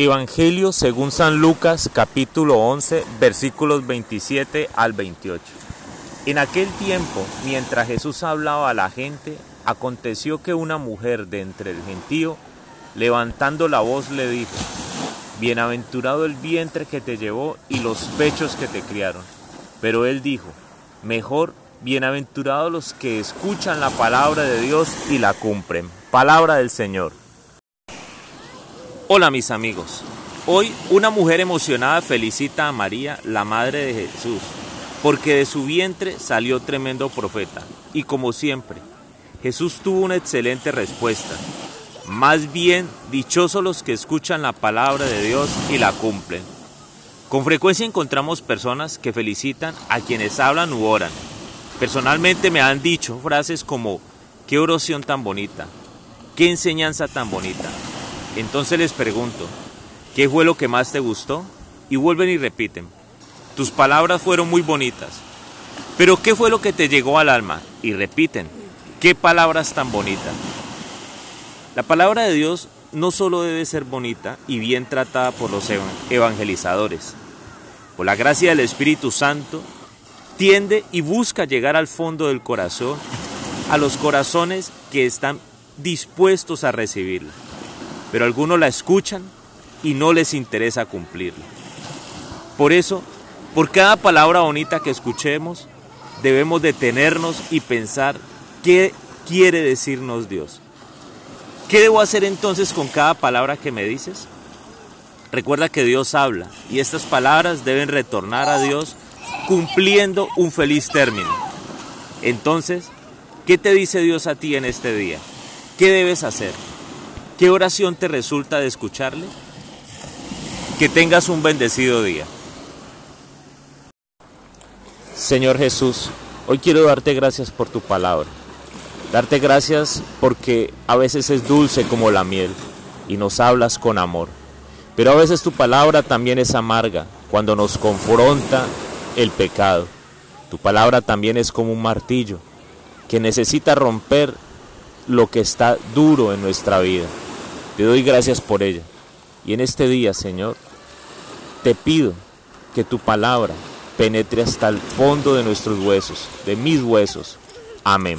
Evangelio según San Lucas capítulo 11 versículos 27 al 28. En aquel tiempo, mientras Jesús hablaba a la gente, aconteció que una mujer de entre el gentío, levantando la voz, le dijo, Bienaventurado el vientre que te llevó y los pechos que te criaron. Pero él dijo, Mejor, bienaventurados los que escuchan la palabra de Dios y la cumplen. Palabra del Señor. Hola mis amigos. Hoy una mujer emocionada felicita a María, la madre de Jesús, porque de su vientre salió tremendo profeta. Y como siempre, Jesús tuvo una excelente respuesta. Más bien, dichosos los que escuchan la palabra de Dios y la cumplen. Con frecuencia encontramos personas que felicitan a quienes hablan u oran. Personalmente me han dicho frases como, qué oración tan bonita, qué enseñanza tan bonita, entonces les pregunto, ¿qué fue lo que más te gustó? Y vuelven y repiten, tus palabras fueron muy bonitas, pero ¿qué fue lo que te llegó al alma? Y repiten, ¿qué palabras tan bonitas? La palabra de Dios no solo debe ser bonita y bien tratada por los evangelizadores, por la gracia del Espíritu Santo, tiende y busca llegar al fondo del corazón, a los corazones que están dispuestos a recibirla pero algunos la escuchan y no les interesa cumplirla. Por eso, por cada palabra bonita que escuchemos, debemos detenernos y pensar qué quiere decirnos Dios. ¿Qué debo hacer entonces con cada palabra que me dices? Recuerda que Dios habla y estas palabras deben retornar a Dios cumpliendo un feliz término. Entonces, ¿qué te dice Dios a ti en este día? ¿Qué debes hacer? ¿Qué oración te resulta de escucharle? Que tengas un bendecido día. Señor Jesús, hoy quiero darte gracias por tu palabra. Darte gracias porque a veces es dulce como la miel y nos hablas con amor. Pero a veces tu palabra también es amarga cuando nos confronta el pecado. Tu palabra también es como un martillo que necesita romper lo que está duro en nuestra vida. Te doy gracias por ella. Y en este día, Señor, te pido que tu palabra penetre hasta el fondo de nuestros huesos, de mis huesos. Amén.